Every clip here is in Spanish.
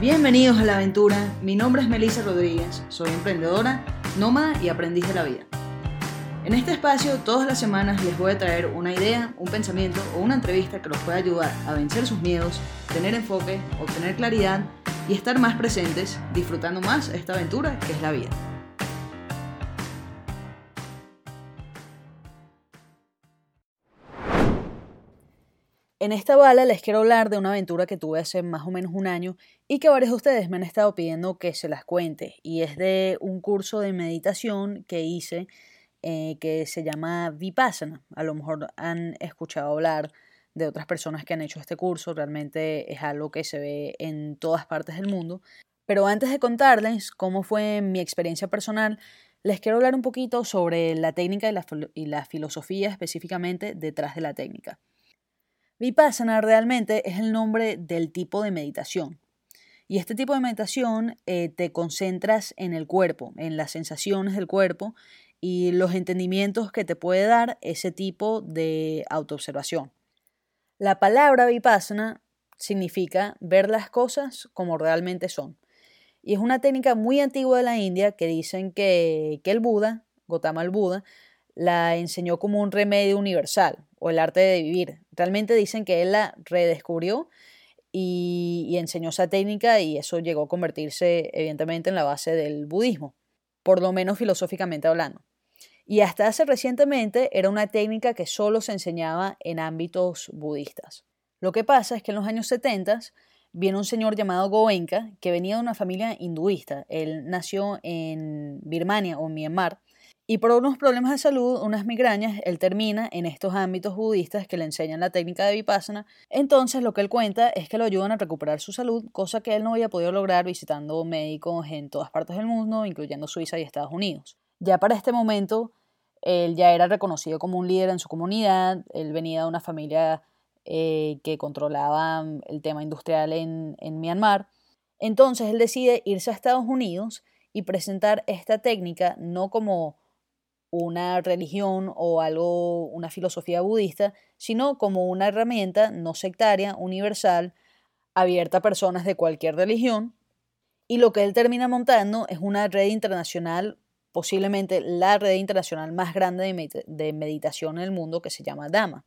Bienvenidos a la aventura, mi nombre es Melissa Rodríguez, soy emprendedora, nómada y aprendiz de la vida. En este espacio todas las semanas les voy a traer una idea, un pensamiento o una entrevista que los pueda ayudar a vencer sus miedos, tener enfoque, obtener claridad y estar más presentes, disfrutando más esta aventura que es la vida. En esta bala les quiero hablar de una aventura que tuve hace más o menos un año y que varios de ustedes me han estado pidiendo que se las cuente. Y es de un curso de meditación que hice eh, que se llama Vipassana. A lo mejor han escuchado hablar de otras personas que han hecho este curso. Realmente es algo que se ve en todas partes del mundo. Pero antes de contarles cómo fue mi experiencia personal, les quiero hablar un poquito sobre la técnica y la, y la filosofía específicamente detrás de la técnica. Vipassana realmente es el nombre del tipo de meditación. Y este tipo de meditación eh, te concentras en el cuerpo, en las sensaciones del cuerpo y los entendimientos que te puede dar ese tipo de autoobservación. La palabra vipassana significa ver las cosas como realmente son. Y es una técnica muy antigua de la India que dicen que, que el Buda, Gautama el Buda, la enseñó como un remedio universal o el arte de vivir. Realmente dicen que él la redescubrió y, enseñó esa técnica y eso llegó a convertirse evidentemente en la base del budismo, por lo menos filosóficamente hablando. Y hasta hace recientemente era una técnica que solo se enseñaba en ámbitos budistas. Lo que pasa es que en los años 70 viene un señor llamado Goenka que venía de una familia hinduista. Él nació en Birmania o Myanmar y por unos problemas de salud, unas migrañas, él termina en estos ámbitos budistas que le enseñan la técnica de vipassana. Entonces lo que él cuenta es que lo ayudan a recuperar su salud, cosa que él no había podido lograr visitando médicos en todas partes del mundo, incluyendo Suiza y Estados Unidos. Ya para este momento, él ya era reconocido como un líder en su comunidad, él venía de una familia eh, que controlaba el tema industrial en, en Myanmar. Entonces él decide irse a Estados Unidos y presentar esta técnica no como una religión o algo, una filosofía budista, sino como una herramienta no sectaria, universal, abierta a personas de cualquier religión. Y lo que él termina montando es una red internacional, posiblemente la red internacional más grande de, meditación en el mundo, que se llama Dama.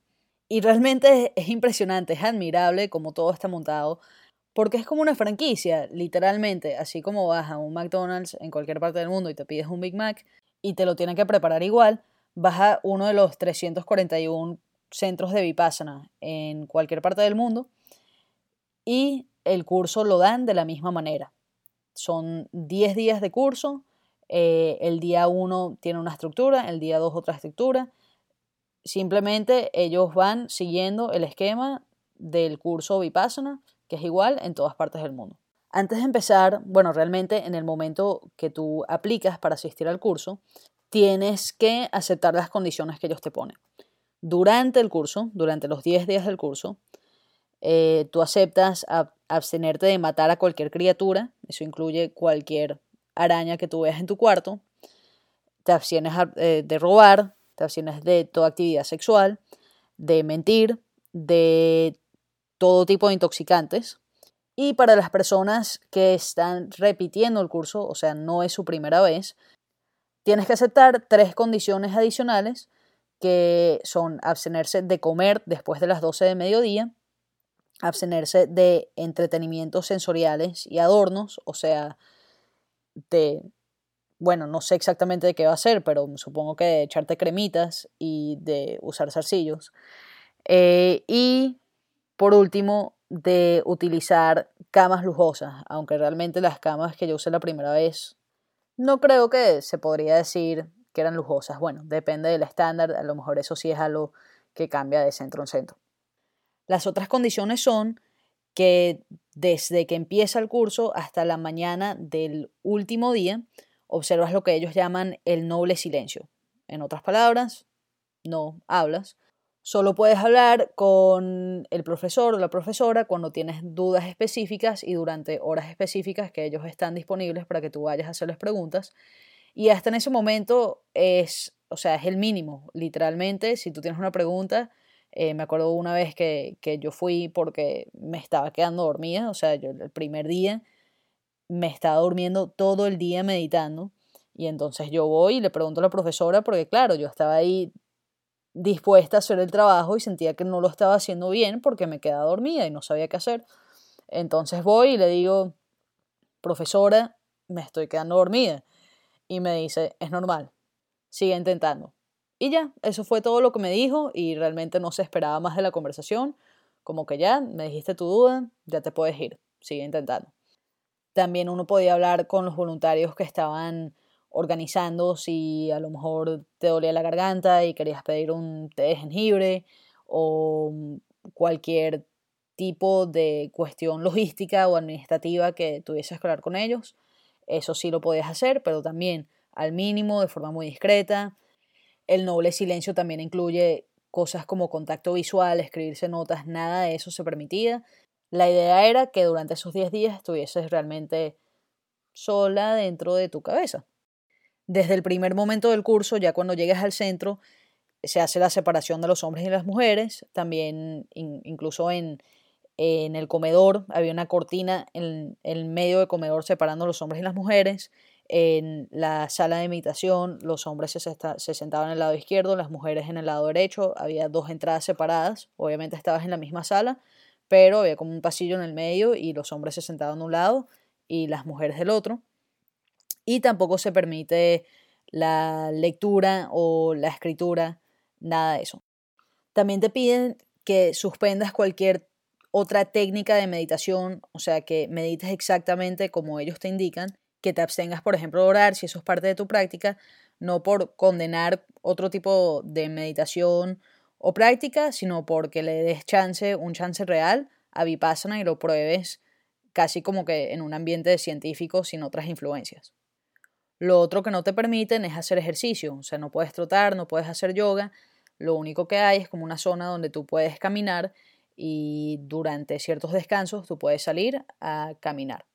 Y realmente es, impresionante, es admirable como todo está montado, porque es como una franquicia, literalmente, así como vas a un McDonald's en cualquier parte del mundo y te pides un Big Mac, y te lo tienen que preparar igual, vas a uno de los 341 centros de Vipassana en cualquier parte del mundo y el curso lo dan de la misma manera. Son 10 días de curso, eh, el día 1 tiene una estructura, el día 2 otra estructura. Simplemente ellos van siguiendo el esquema del curso Vipassana, que es igual en todas partes del mundo. Antes de empezar, bueno, realmente en el momento que tú aplicas para asistir al curso, tienes que aceptar las condiciones que ellos te ponen. Durante el curso, durante los 10 días del curso, eh, tú aceptas abstenerte de matar a cualquier criatura, eso incluye cualquier araña que tú veas en tu cuarto, te abstienes eh, de robar, te abstienes de toda actividad sexual, de mentir, de todo tipo de intoxicantes, y para las personas que están repitiendo el curso, o sea, no es su primera vez, tienes que aceptar tres condiciones adicionales que son abstenerse de comer después de las 12 de mediodía, abstenerse de entretenimientos sensoriales y adornos, o sea, de, bueno, no sé exactamente de qué va a ser, pero supongo que de echarte cremitas y de usar zarcillos. Eh, y por último, de utilizar camas lujosas, aunque realmente las camas que yo usé la primera vez no creo que se podría decir que eran lujosas. Bueno, depende del estándar, a lo mejor eso sí es algo que cambia de centro en centro. Las otras condiciones son que desde que empieza el curso hasta la mañana del último día, observas lo que ellos llaman el noble silencio. En otras palabras, no hablas, Solo puedes hablar con el profesor o la profesora cuando tienes dudas específicas y durante horas específicas que ellos están disponibles para que tú vayas a hacerles preguntas. Y hasta en ese momento es, o sea, es el mínimo, literalmente. Si tú tienes una pregunta, eh, me acuerdo una vez que, que, yo fui porque me estaba quedando dormida, o sea, yo el primer día me estaba durmiendo todo el día meditando. Y entonces yo voy y le pregunto a la profesora, porque claro, yo estaba ahí dispuesta a hacer el trabajo y sentía que no lo estaba haciendo bien porque me quedaba dormida y no sabía qué hacer. Entonces voy y le digo, profesora, me estoy quedando dormida. Y me dice, es normal, sigue intentando. Y ya, eso fue todo lo que me dijo y realmente no se esperaba más de la conversación. Como que ya, me dijiste tu duda, ya te puedes ir, sigue intentando. También uno podía hablar con los voluntarios que estaban organizando si a lo mejor te dolía la garganta y querías pedir un té de jengibre o cualquier tipo de cuestión logística o administrativa que tuvieses que hablar con ellos. Eso sí lo podías hacer, pero también al mínimo, de forma muy discreta. El noble silencio también incluye cosas como contacto visual, escribirse notas, nada de eso se permitía. La idea era que durante esos 10 días estuvieses realmente sola dentro de tu cabeza. Desde el primer momento del curso, ya cuando llegas al centro, se hace la separación de los hombres y las mujeres, también incluso en, en el comedor había una cortina en el medio del comedor separando los hombres y las mujeres. En la sala de meditación los hombres se, se sentaban en el lado izquierdo, las mujeres en el lado derecho, había dos entradas separadas, obviamente estabas en la misma sala, pero había como un pasillo en el medio y los hombres se sentaban de un lado y las mujeres del otro y tampoco se permite la lectura o la escritura, nada de eso. También te piden que suspendas cualquier otra técnica de meditación, o sea, que medites exactamente como ellos te indican, que te abstengas, por ejemplo, de orar, si eso es parte de tu práctica, no por condenar otro tipo de meditación o práctica, sino porque le des chance, un chance real a Vipassana y lo pruebes casi como que en un ambiente científico sin otras influencias. Lo otro que no te permiten es hacer ejercicio, o sea, no puedes trotar, no puedes hacer yoga, lo único que hay es como una zona donde tú puedes caminar y durante ciertos descansos tú puedes salir a caminar.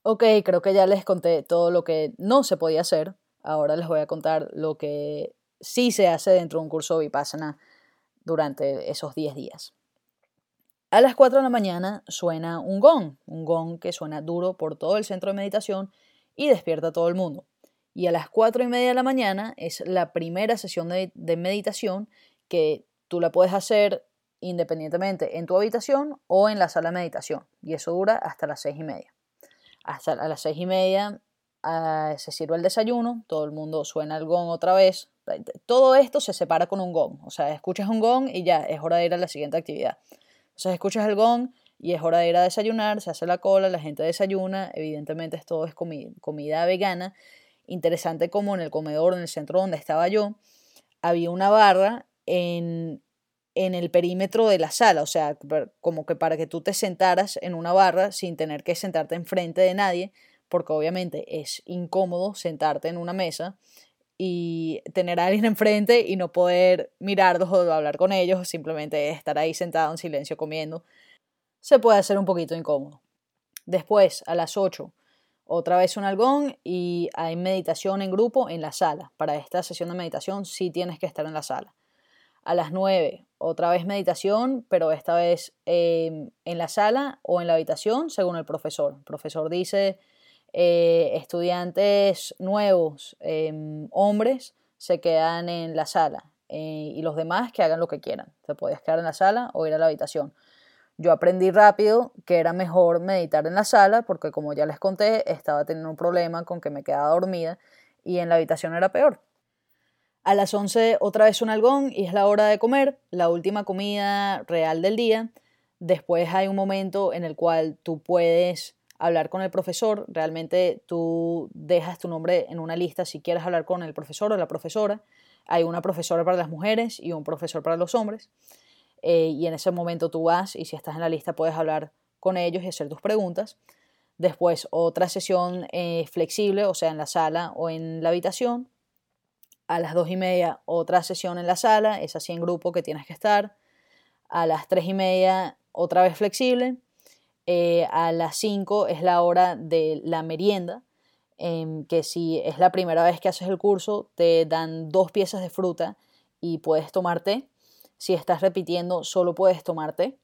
Ok, creo que ya les conté todo lo que no se podía hacer, ahora les voy a contar lo que sí se hace dentro de un curso Vipassana durante esos 10 días. A las 4 de la mañana suena un gong, un gong que suena duro por todo el centro de meditación y despierta a todo el mundo y a las 4 y media de la mañana es la primera sesión de, meditación que tú la puedes hacer independientemente en tu habitación o en la sala de meditación y eso dura hasta las 6 y media. Hasta a las 6 y media ah, se sirve el desayuno, todo el mundo suena el gong otra vez. Todo esto se separa con un gong, o sea, escuchas un gong y ya es hora de ir a la siguiente actividad. Entonces escuchas el gong y es hora de ir a desayunar, se hace la cola, la gente desayuna, evidentemente esto es comida vegana interesante como en el comedor, en el centro donde estaba yo, había una barra en, en el perímetro de la sala, o sea, como que para que tú te sentaras en una barra sin tener que sentarte enfrente de nadie, porque obviamente es incómodo sentarte en una mesa y tener a alguien enfrente y no poder mirarlos o hablar con ellos, simplemente estar ahí sentado en silencio comiendo, se puede hacer un poquito incómodo. Después, a las 8, otra vez un algón y hay meditación en grupo en la sala. Para esta sesión de meditación sí tienes que estar en la sala. A las 9, otra vez meditación, pero esta vez em, en la sala o en la habitación según el profesor. El profesor dice, eh, estudiantes nuevos, em, hombres, se quedan en la sala eh, y los demás que hagan lo que quieran. Te puedes quedar en la sala o ir a la habitación. Yo aprendí rápido que era mejor meditar en la sala porque como ya les conté, estaba teniendo un problema con que me quedaba dormida y en la habitación era peor. A las 11 otra vez un algón y es la hora de comer, la última comida real del día. Después hay un momento en el cual tú puedes hablar con el profesor, realmente tú dejas tu nombre en una lista si quieres hablar con el profesor o la profesora. Hay una profesora para las mujeres y un profesor para los hombres. Eh, y en ese momento tú vas y si estás en la lista puedes hablar con ellos y hacer tus preguntas. Después otra sesión eh, flexible, o sea, en la sala o en la habitación. A las dos y media otra sesión en la sala, es así en grupo que tienes que estar. A las tres y media otra vez flexible. Eh, a las cinco es la hora de la merienda, em, que si es la primera vez que haces el curso, te dan dos piezas de fruta y puedes tomarte si estás repitiendo, solo puedes tomarte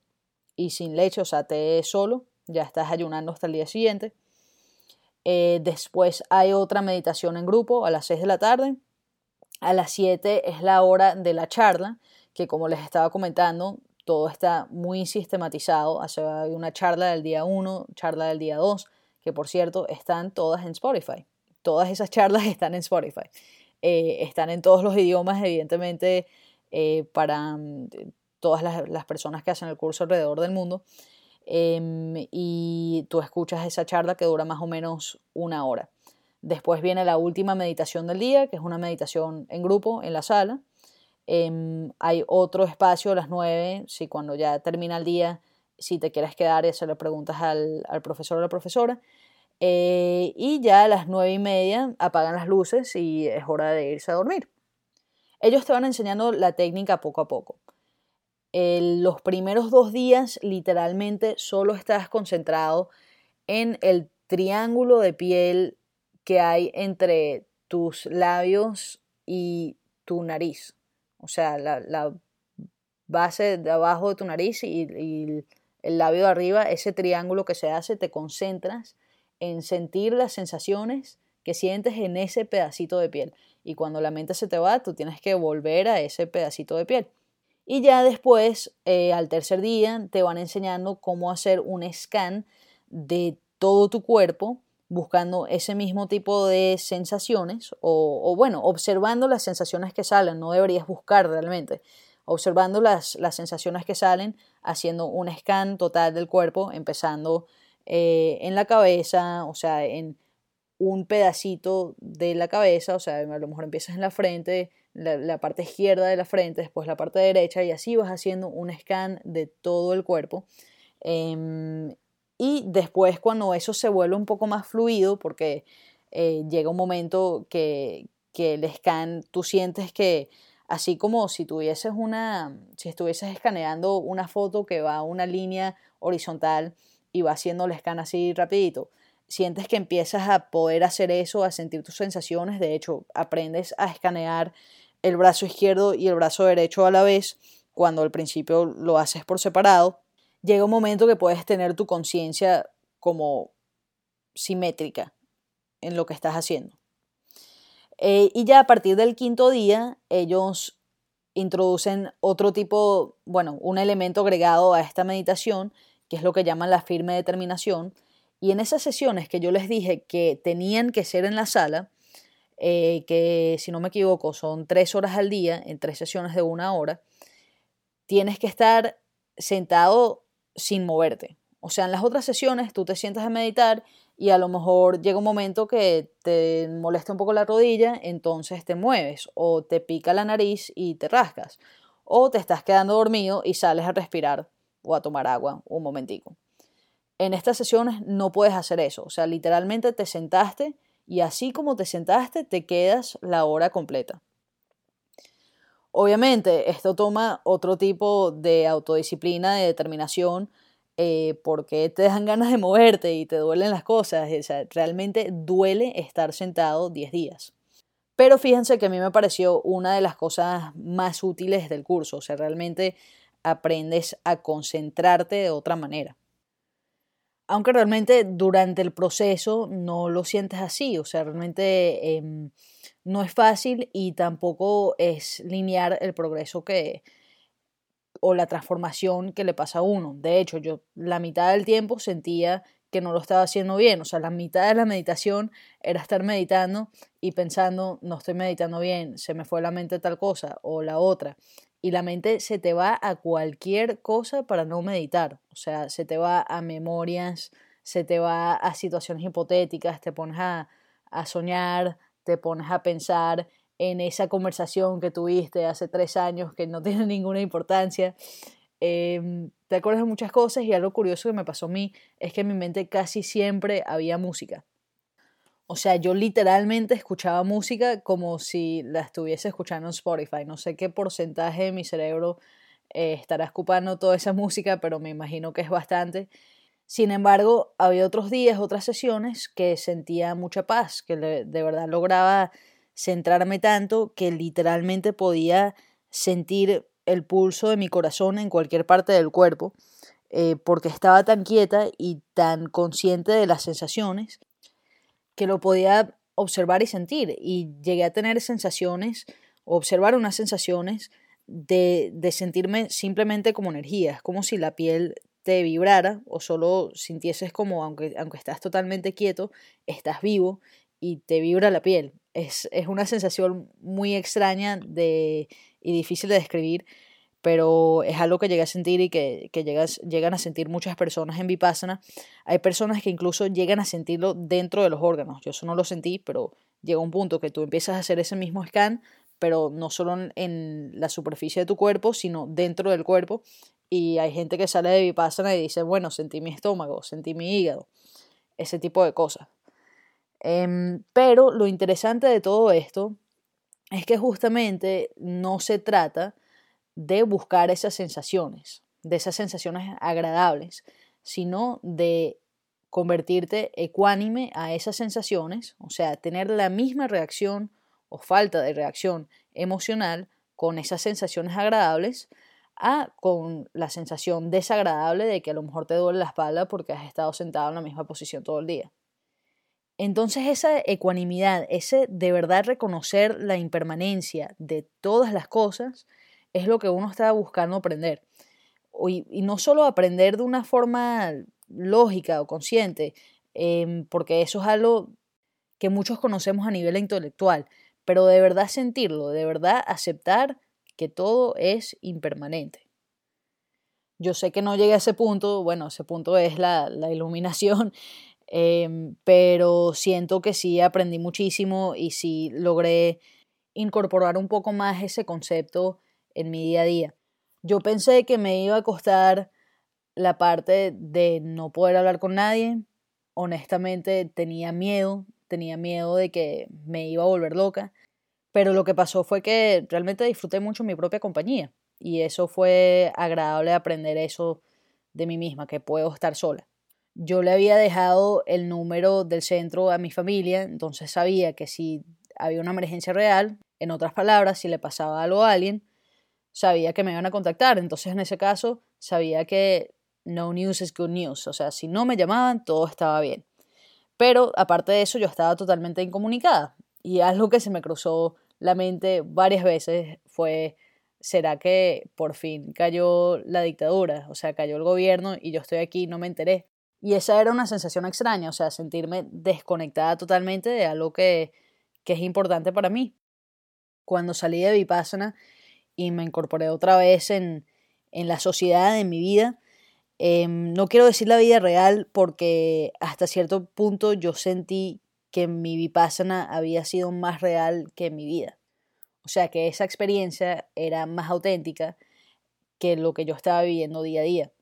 y sin leche, o sea, té solo, ya estás ayunando hasta el día siguiente. Eh, después hay otra meditación en grupo a las 6 de la tarde. A las 7 es la hora de la charla, que como les estaba comentando, todo está muy sistematizado. Hay una charla del día 1, charla del día 2, que por cierto están todas en Spotify. Todas esas charlas están en Spotify. Eh, están en todos los idiomas, evidentemente, eh, para mm, todas las, personas que hacen el curso alrededor del mundo. Em, y tú escuchas esa charla que dura más o menos una hora. Después viene la última meditación del día, que es una meditación en grupo en la sala. Em, hay otro espacio a las nueve, si cuando ya termina el día, si te quieres quedar se le preguntas al, al profesor o la profesora. Eh, y ya a las nueve y media apagan las luces y es hora de irse a dormir. Ellos te van enseñando la técnica poco a poco. los primeros dos días literalmente solo estás concentrado en el triángulo de piel que hay entre tus labios y tu nariz. O sea, la, base de abajo de tu nariz y, y, el labio de arriba, ese triángulo que se hace, te concentras en sentir las sensaciones que sientes en ese pedacito de piel. Y cuando la mente se te va, tú tienes que volver a ese pedacito de piel. Y ya después, eh, al tercer día, te van enseñando cómo hacer un scan de todo tu cuerpo, buscando ese mismo tipo de sensaciones, o, o bueno, observando las sensaciones que salen, no deberías buscar realmente, observando las, las sensaciones que salen, haciendo un scan total del cuerpo, empezando eh, en la cabeza, o sea, en un pedacito de la cabeza, o sea, a lo mejor empiezas en la frente, la, parte izquierda de la frente, después la parte derecha y así vas haciendo un scan de todo el cuerpo. Em, y después cuando eso se vuelve un poco más fluido, porque eh, llega un momento que, que el scan, tú sientes que así como si tuvieses una, si estuvieses escaneando una foto que va a una línea horizontal, y va haciendo el scan así rapidito, sientes que empiezas a poder hacer eso, a sentir tus sensaciones, de hecho aprendes a escanear el brazo izquierdo y el brazo derecho a la vez, cuando al principio lo haces por separado, llega un momento que puedes tener tu conciencia como simétrica en lo que estás haciendo. Eh, y ya a partir del quinto día, ellos introducen otro tipo, bueno, un elemento agregado a esta meditación que es lo que llaman la firme determinación. Y en esas sesiones que yo les dije que tenían que ser en la sala, eh, que si no me equivoco son tres horas al día, en tres sesiones de una hora, tienes que estar sentado sin moverte. O sea, en las otras sesiones tú te sientas a meditar y a lo mejor llega un momento que te molesta un poco la rodilla, entonces te mueves o te pica la nariz y te rascas o te estás quedando dormido y sales a respirar o a tomar agua un momentico. En estas sesiones no puedes hacer eso, o sea, literalmente te sentaste y así como te sentaste te quedas la hora completa. Obviamente esto toma otro tipo de autodisciplina, de determinación, eh, porque te dan ganas de moverte y te duelen las cosas. O sea, realmente duele estar sentado 10 días. Pero fíjense que a mí me pareció una de las cosas más útiles del curso. O sea, realmente aprendes a concentrarte de otra manera. Aunque realmente durante el proceso no lo sientes así, o sea, realmente em, no es fácil y tampoco es lineal el progreso que o la transformación que le pasa a uno. De hecho, yo la mitad del tiempo sentía que no lo estaba haciendo bien, o sea, la mitad de la meditación era estar meditando y pensando, no estoy meditando bien, se me fue la mente tal cosa o la otra y la mente se te va a cualquier cosa para no meditar. O sea, se te va a memorias, se te va a situaciones hipotéticas, te pones a, soñar, te pones a pensar en esa conversación que tuviste hace tres años que no tiene ninguna importancia. Em, te acuerdas de muchas cosas y algo curioso que me pasó a mí es que en mi mente casi siempre había música. O sea, yo literalmente escuchaba música como si la estuviese escuchando en Spotify. No sé qué porcentaje de mi cerebro eh, estará escupando toda esa música, pero me imagino que es bastante. Sin embargo, había otros días, otras sesiones que sentía mucha paz, que de verdad lograba centrarme tanto que literalmente podía sentir el pulso de mi corazón en cualquier parte del cuerpo, eh, porque estaba tan quieta y tan consciente de las sensaciones que lo podía observar y sentir y llegué a tener sensaciones, observar unas sensaciones de, de sentirme simplemente como energía, es como si la piel te vibrara o solo sintieses como, aunque, aunque estás totalmente quieto, estás vivo y te vibra la piel. Es, es una sensación muy extraña de, y difícil de describir, pero es algo que llegué a sentir y que, que llegas, llegan a sentir muchas personas en Vipassana. Hay personas que incluso llegan a sentirlo dentro de los órganos. Yo eso no lo sentí, pero llega un punto que tú empiezas a hacer ese mismo scan, pero no solo en la superficie de tu cuerpo, sino dentro del cuerpo. Y hay gente que sale de Vipassana y dice, bueno, sentí mi estómago, sentí mi hígado, ese tipo de cosas. Em, pero lo interesante de todo esto es que justamente no se trata de buscar esas sensaciones, de esas sensaciones agradables, sino de convertirte ecuánime a esas sensaciones, o sea, tener la misma reacción o falta de reacción emocional con esas sensaciones agradables a con la sensación desagradable de que a lo mejor te duele la espalda porque has estado sentado en la misma posición todo el día. Entonces esa ecuanimidad, ese de verdad reconocer la impermanencia de todas las cosas, es lo que uno está buscando aprender. Y, no solo aprender de una forma lógica o consciente, em, porque eso es algo que muchos conocemos a nivel intelectual, pero de verdad sentirlo, de verdad aceptar que todo es impermanente. Yo sé que no llegué a ese punto, bueno, ese punto es la, iluminación, em, pero siento que sí aprendí muchísimo y sí logré incorporar un poco más ese concepto en mi día a día. Yo pensé que me iba a costar la parte de no poder hablar con nadie. Honestamente tenía miedo, tenía miedo de que me iba a volver loca. Pero lo que pasó fue que realmente disfruté mucho mi propia compañía. Y eso fue agradable aprender eso de mí misma, que puedo estar sola. Yo le había dejado el número del centro a mi familia, entonces sabía que si había una emergencia real, en otras palabras, si le pasaba algo a alguien, sabía que me iban a contactar. Entonces, en ese caso, sabía que no news is good news. O sea, si no me llamaban, todo estaba bien. Pero aparte de eso, yo estaba totalmente incomunicada. Y algo que se me cruzó la mente varias veces fue, ¿será que por fin cayó la dictadura? O sea, cayó el gobierno y yo estoy aquí no me enteré. Y esa era una sensación extraña, o sea, sentirme desconectada totalmente de algo que, que es importante para mí. Cuando salí de Vipassana, y me incorporé otra vez en, en la sociedad, en mi vida. Em, no quiero decir la vida real porque hasta cierto punto yo sentí que mi vipassana había sido más real que mi vida. O sea que esa experiencia era más auténtica que lo que yo estaba viviendo día a día.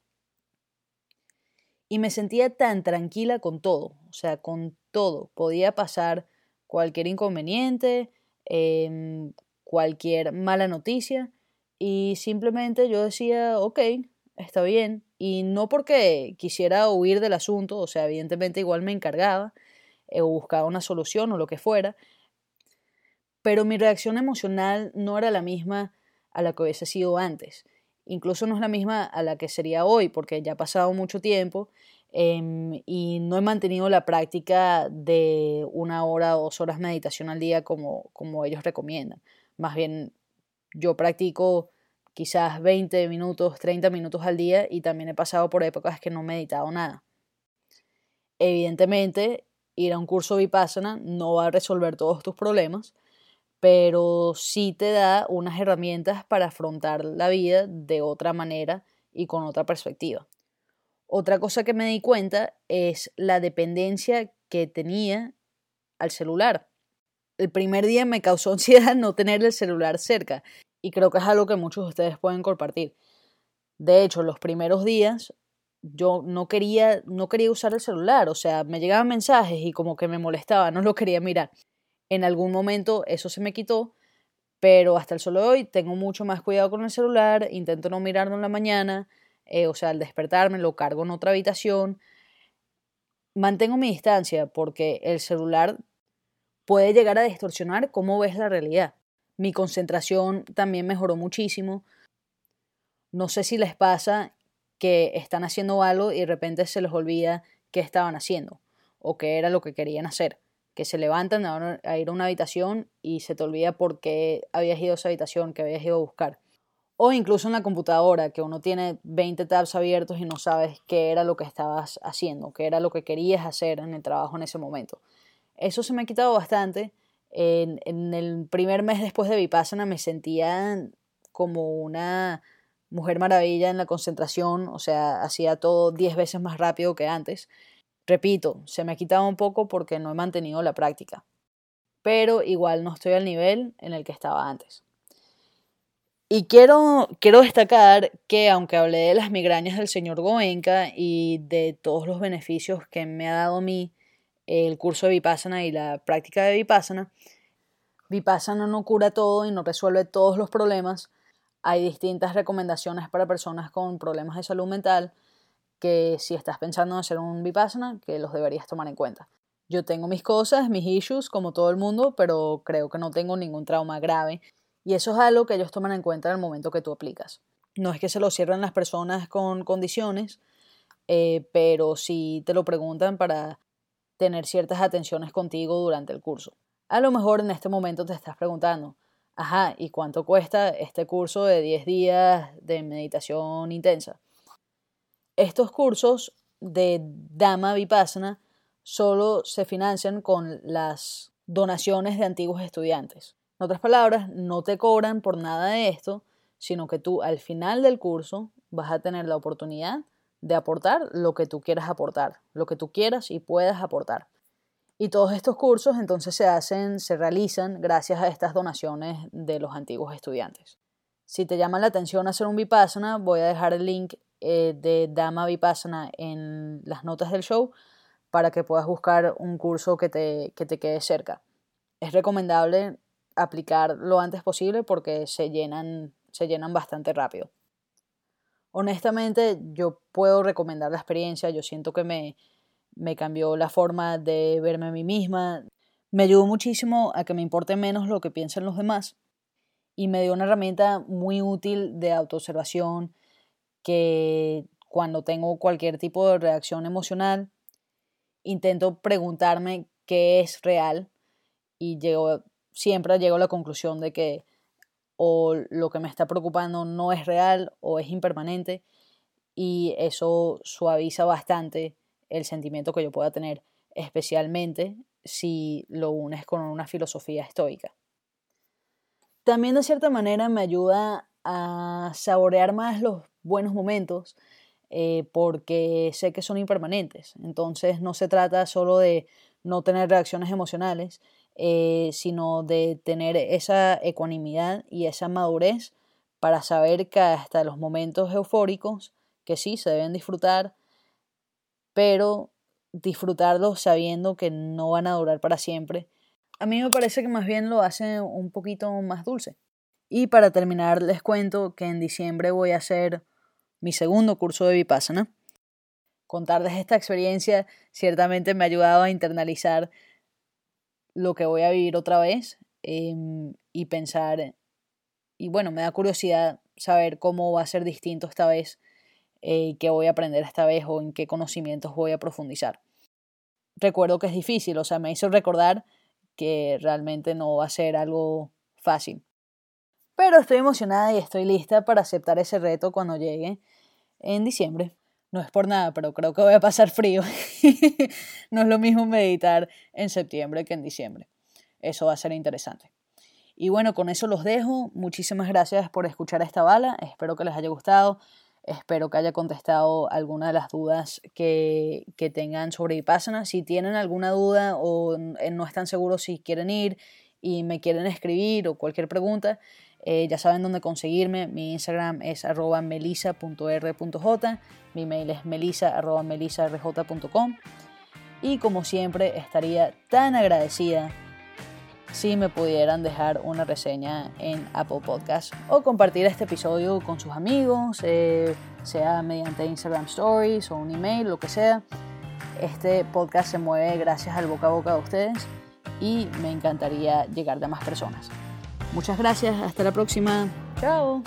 Y me sentía tan tranquila con todo, o sea, con todo. Podía pasar cualquier inconveniente, eh, cualquier mala noticia y simplemente yo decía, ok, está bien. Y no porque quisiera huir del asunto, o sea, evidentemente igual me encargaba eh, o buscaba una solución o lo que fuera, pero mi reacción emocional no era la misma a la que hubiese sido antes. Incluso no es la misma a la que sería hoy, porque ya ha pasado mucho tiempo em, y no he mantenido la práctica de una hora o dos horas meditación al día como, como ellos recomiendan. Más bien, yo practico quizás 20 minutos, 30 minutos al día y también he pasado por épocas que no he meditado nada. Evidentemente, ir a un curso Vipassana no va a resolver todos tus problemas, pero sí te da unas herramientas para afrontar la vida de otra manera y con otra perspectiva. Otra cosa que me di cuenta es la dependencia que tenía al celular el primer día me causó ansiedad no tener el celular cerca y creo que es algo que muchos de ustedes pueden compartir. De hecho, los primeros días yo no quería, no quería usar el celular, o sea, me llegaban mensajes y como que me molestaba, no lo quería mirar. En algún momento eso se me quitó, pero hasta el solo hoy tengo mucho más cuidado con el celular, intento no mirarlo en la mañana, eh, o sea, al despertarme lo cargo en otra habitación. Mantengo mi distancia porque el celular puede llegar a distorsionar cómo ves la realidad. Mi concentración también mejoró muchísimo. No sé si les pasa que están haciendo algo y de repente se les olvida qué estaban haciendo o qué era lo que querían hacer. que se levantan a ir a una habitación y se te olvida por qué habías ido a esa habitación, que habías ido a buscar. O incluso en la computadora, que uno tiene 20 tabs abiertos y no sabes qué era lo que estabas haciendo, qué era lo que querías hacer en el trabajo en ese momento. Eso se me ha quitado bastante. En, el primer mes después de Vipassana me sentía como una mujer maravilla en la concentración, o sea, hacía todo 10 veces más rápido que antes. Repito, se me ha quitado un poco porque no he mantenido la práctica, pero igual no estoy al nivel en el que estaba antes. Y quiero, quiero destacar que aunque hablé de las migrañas del señor Goenka y de todos los beneficios que me ha dado a mí el curso de Vipassana y la práctica de Vipassana, Vipassana no cura todo y no resuelve todos los problemas. Hay distintas recomendaciones para personas con problemas de salud mental que si estás pensando en hacer un Vipassana, que los deberías tomar en cuenta. Yo tengo mis cosas, mis issues, como todo el mundo, pero creo que no tengo ningún trauma grave. Y eso es algo que ellos toman en cuenta en el momento que tú aplicas. No es que se lo cierren las personas con condiciones, eh, pero sí te lo preguntan para tener ciertas atenciones contigo durante el curso. A lo mejor en este momento te estás preguntando, ajá, ¿y cuánto cuesta este curso de 10 días de meditación intensa? Estos cursos de Dama Vipassana solo se financian con las donaciones de antiguos estudiantes. En otras palabras, no te cobran por nada de esto, sino que tú al final del curso vas a tener la oportunidad de aportar lo que tú quieras aportar, lo que tú quieras y puedas aportar. Y todos estos cursos entonces se hacen, se realizan gracias a estas donaciones de los antiguos estudiantes. Si te llama la atención hacer un Vipassana, voy a dejar el link eh, de Dama Vipassana en las notas del show para que puedas buscar un curso que te, que te quede cerca. Es recomendable aplicar lo antes posible porque se llenan, se llenan bastante rápido. Honestamente, yo puedo recomendar la experiencia, yo siento que me, me cambió la forma de verme a mí misma, me ayudó muchísimo a que me importe menos lo que piensan los demás y me dio una herramienta muy útil de autoobservación, que cuando tengo cualquier tipo de reacción emocional, intento preguntarme qué es real y llego, siempre llego a la conclusión de que o lo que me está preocupando no es real o es impermanente y eso suaviza bastante el sentimiento que yo pueda tener, especialmente si lo unes con una filosofía estoica. También de cierta manera me ayuda a saborear más los buenos momentos eh, porque sé que son impermanentes. Entonces no se trata solo de no tener reacciones emocionales, eh, sino de tener esa ecuanimidad y esa madurez para saber que hasta los momentos eufóricos, que sí, se deben disfrutar, pero disfrutarlos sabiendo que no van a durar para siempre. A mí me parece que más bien lo hace un poquito más dulce. Y para terminar les cuento que en diciembre voy a hacer mi segundo curso de Vipassana. Contarles esta experiencia ciertamente me ha ayudado a internalizar lo que voy a vivir otra vez em, y pensar, y bueno, me da curiosidad saber cómo va a ser distinto esta vez, eh, qué voy a aprender esta vez o en qué conocimientos voy a profundizar. Recuerdo que es difícil, o sea, me hizo recordar que realmente no va a ser algo fácil. Pero estoy emocionada y estoy lista para aceptar ese reto cuando llegue en diciembre. No es por nada, pero creo que voy a pasar frío. no es lo mismo meditar en septiembre que en diciembre. Eso va a ser interesante. Y bueno, con eso los dejo. Muchísimas gracias por escuchar esta bala. Espero que les haya gustado. Espero que haya contestado alguna de las dudas que, que tengan sobre Vipassana. Si tienen alguna duda o no están seguros si quieren ir y me quieren escribir o cualquier pregunta, eh, ya saben dónde conseguirme. Mi Instagram es arroba melisa.r.j. Mi mail es melisa.melisarj.com. Y como siempre, estaría tan agradecida si me pudieran dejar una reseña en Apple Podcast o compartir este episodio con sus amigos, eh, sea mediante Instagram Stories o un email, lo que sea. Este podcast se mueve gracias al boca a boca de ustedes y me encantaría llegar a más personas. Muchas gracias, hasta la próxima. Chao.